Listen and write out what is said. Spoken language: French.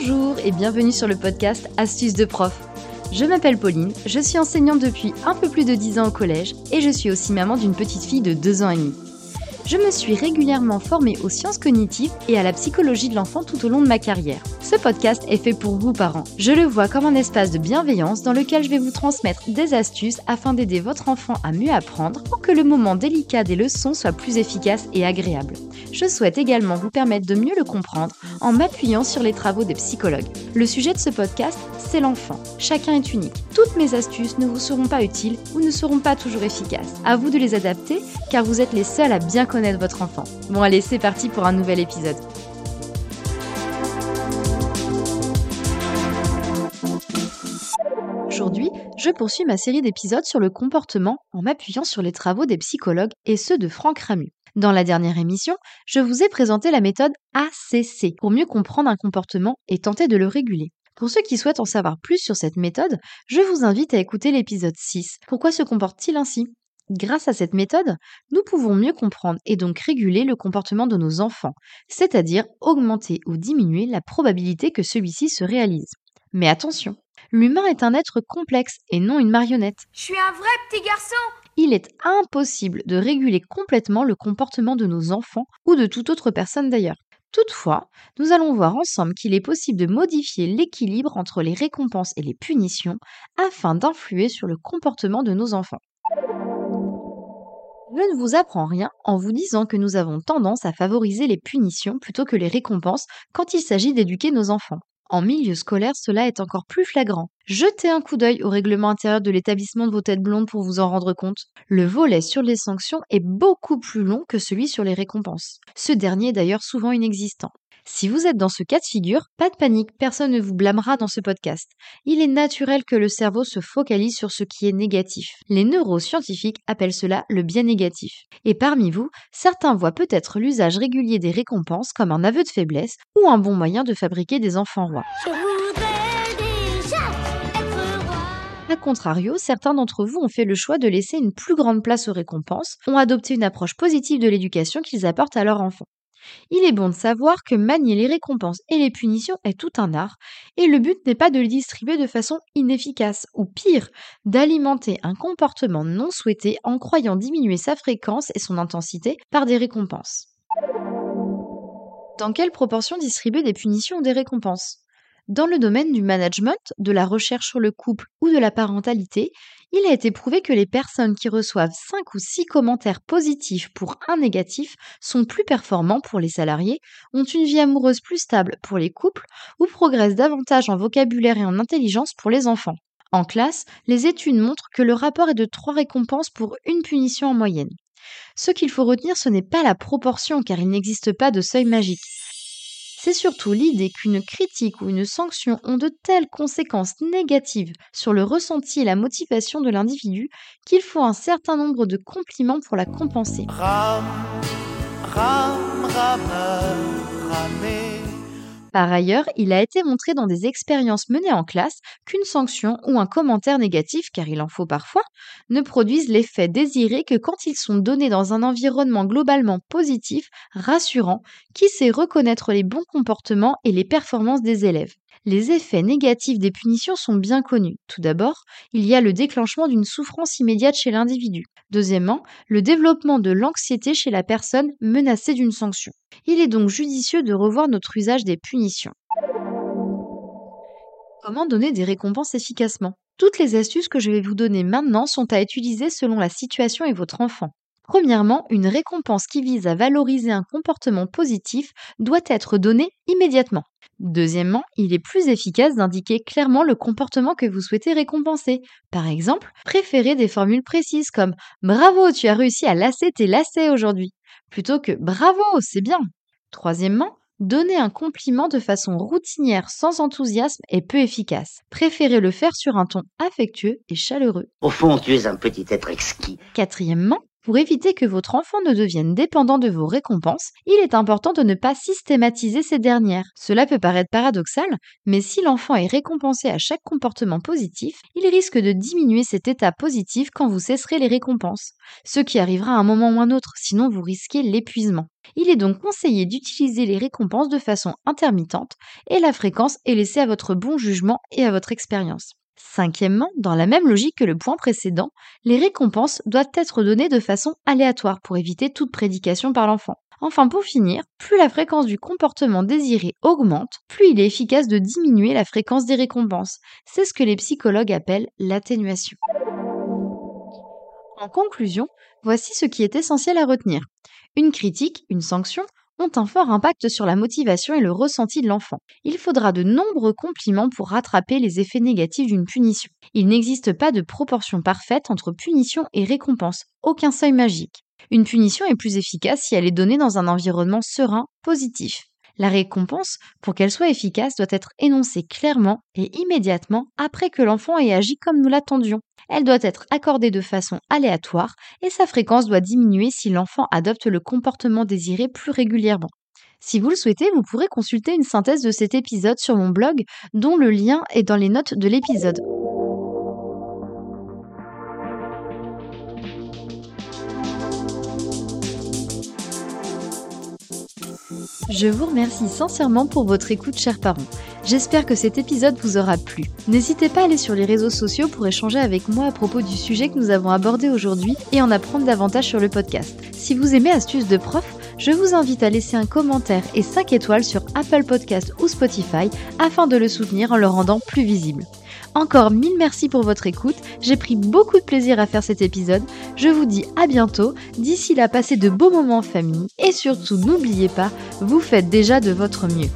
Bonjour et bienvenue sur le podcast Astuces de prof. Je m'appelle Pauline, je suis enseignante depuis un peu plus de 10 ans au collège et je suis aussi maman d'une petite fille de 2 ans et demi. Je me suis régulièrement formée aux sciences cognitives et à la psychologie de l'enfant tout au long de ma carrière. Ce podcast est fait pour vous parents. Je le vois comme un espace de bienveillance dans lequel je vais vous transmettre des astuces afin d'aider votre enfant à mieux apprendre pour que le moment délicat des leçons soit plus efficace et agréable. Je souhaite également vous permettre de mieux le comprendre en m'appuyant sur les travaux des psychologues. Le sujet de ce podcast, c'est l'enfant. Chacun est unique. Toutes mes astuces ne vous seront pas utiles ou ne seront pas toujours efficaces. À vous de les adapter car vous êtes les seuls à bien connaître votre enfant. Bon allez, c'est parti pour un nouvel épisode. Aujourd'hui, je poursuis ma série d'épisodes sur le comportement en m'appuyant sur les travaux des psychologues et ceux de Franck Ramu. Dans la dernière émission, je vous ai présenté la méthode ACC pour mieux comprendre un comportement et tenter de le réguler. Pour ceux qui souhaitent en savoir plus sur cette méthode, je vous invite à écouter l'épisode 6. Pourquoi se comporte-t-il ainsi? Grâce à cette méthode, nous pouvons mieux comprendre et donc réguler le comportement de nos enfants, c'est-à-dire augmenter ou diminuer la probabilité que celui-ci se réalise. Mais attention, l'humain est un être complexe et non une marionnette. Je suis un vrai petit garçon Il est impossible de réguler complètement le comportement de nos enfants ou de toute autre personne d'ailleurs. Toutefois, nous allons voir ensemble qu'il est possible de modifier l'équilibre entre les récompenses et les punitions afin d'influer sur le comportement de nos enfants. Je ne vous apprends rien en vous disant que nous avons tendance à favoriser les punitions plutôt que les récompenses quand il s'agit d'éduquer nos enfants. En milieu scolaire, cela est encore plus flagrant. Jetez un coup d'œil au règlement intérieur de l'établissement de vos têtes blondes pour vous en rendre compte. Le volet sur les sanctions est beaucoup plus long que celui sur les récompenses. Ce dernier est d'ailleurs souvent inexistant. Si vous êtes dans ce cas de figure, pas de panique, personne ne vous blâmera dans ce podcast. Il est naturel que le cerveau se focalise sur ce qui est négatif. Les neuroscientifiques appellent cela le bien négatif. Et parmi vous, certains voient peut-être l'usage régulier des récompenses comme un aveu de faiblesse ou un bon moyen de fabriquer des enfants rois. A contrario, certains d'entre vous ont fait le choix de laisser une plus grande place aux récompenses, ont adopté une approche positive de l'éducation qu'ils apportent à leurs enfants. Il est bon de savoir que manier les récompenses et les punitions est tout un art, et le but n'est pas de les distribuer de façon inefficace, ou pire, d'alimenter un comportement non souhaité en croyant diminuer sa fréquence et son intensité par des récompenses. Dans quelle proportion distribuer des punitions ou des récompenses? Dans le domaine du management, de la recherche sur le couple ou de la parentalité, il a été prouvé que les personnes qui reçoivent 5 ou 6 commentaires positifs pour un négatif sont plus performants pour les salariés, ont une vie amoureuse plus stable pour les couples ou progressent davantage en vocabulaire et en intelligence pour les enfants. En classe, les études montrent que le rapport est de 3 récompenses pour une punition en moyenne. Ce qu'il faut retenir, ce n'est pas la proportion car il n'existe pas de seuil magique c'est surtout l'idée qu'une critique ou une sanction ont de telles conséquences négatives sur le ressenti et la motivation de l'individu qu'il faut un certain nombre de compliments pour la compenser. Par ailleurs, il a été montré dans des expériences menées en classe qu'une sanction ou un commentaire négatif, car il en faut parfois, ne produisent l'effet désiré que quand ils sont donnés dans un environnement globalement positif, rassurant, qui sait reconnaître les bons comportements et les performances des élèves. Les effets négatifs des punitions sont bien connus. Tout d'abord, il y a le déclenchement d'une souffrance immédiate chez l'individu. Deuxièmement, le développement de l'anxiété chez la personne menacée d'une sanction. Il est donc judicieux de revoir notre usage des punitions. Comment donner des récompenses efficacement? Toutes les astuces que je vais vous donner maintenant sont à utiliser selon la situation et votre enfant. Premièrement, une récompense qui vise à valoriser un comportement positif doit être donnée immédiatement. Deuxièmement, il est plus efficace d'indiquer clairement le comportement que vous souhaitez récompenser. Par exemple, préférez des formules précises comme Bravo, tu as réussi à lasser tes lacets aujourd'hui, plutôt que Bravo, c'est bien. Troisièmement, Donner un compliment de façon routinière, sans enthousiasme, est peu efficace. Préférez le faire sur un ton affectueux et chaleureux. Au fond, tu es un petit être exquis. Quatrièmement, Pour éviter que votre enfant ne devienne dépendant de vos récompenses, il est important de ne pas systématiser ces dernières. Cela peut paraître paradoxal, mais si l'enfant est récompensé à chaque comportement positif, il risque de diminuer cet état positif quand vous cesserez les récompenses, ce qui arrivera à un moment ou un autre, sinon vous risquez l'épuisement. Il est donc conseillé d'utiliser les récompenses de façon intermittente et la fréquence est laissée à votre bon jugement et à votre expérience. Cinquièmement, dans la même logique que le point précédent, les récompenses doivent être données de façon aléatoire pour éviter toute prédication par l'enfant. Enfin, pour finir, plus la fréquence du comportement désiré augmente, plus il est efficace de diminuer la fréquence des récompenses. C'est ce que les psychologues appellent l'atténuation. En conclusion, voici ce qui est essentiel à retenir. Une critique, une sanction, ont un fort impact sur la motivation et le ressenti de l'enfant. Il faudra de nombreux compliments pour rattraper les effets négatifs d'une punition. Il n'existe pas de proportion parfaite entre punition et récompense, aucun seuil magique. Une punition est plus efficace si elle est donnée dans un environnement serein, positif. La récompense, pour qu'elle soit efficace, doit être énoncée clairement et immédiatement après que l'enfant ait agi comme nous l'attendions. Elle doit être accordée de façon aléatoire et sa fréquence doit diminuer si l'enfant adopte le comportement désiré plus régulièrement. Si vous le souhaitez, vous pourrez consulter une synthèse de cet épisode sur mon blog, dont le lien est dans les notes de l'épisode. Je vous remercie sincèrement pour votre écoute, chers parents. J'espère que cet épisode vous aura plu. N'hésitez pas à aller sur les réseaux sociaux pour échanger avec moi à propos du sujet que nous avons abordé aujourd'hui et en apprendre davantage sur le podcast. Si vous aimez Astuces de prof, je vous invite à laisser un commentaire et 5 étoiles sur Apple Podcast ou Spotify afin de le soutenir en le rendant plus visible. Encore mille merci pour votre écoute, j'ai pris beaucoup de plaisir à faire cet épisode, je vous dis à bientôt, d'ici là passez de beaux moments en famille et surtout n'oubliez pas, vous faites déjà de votre mieux.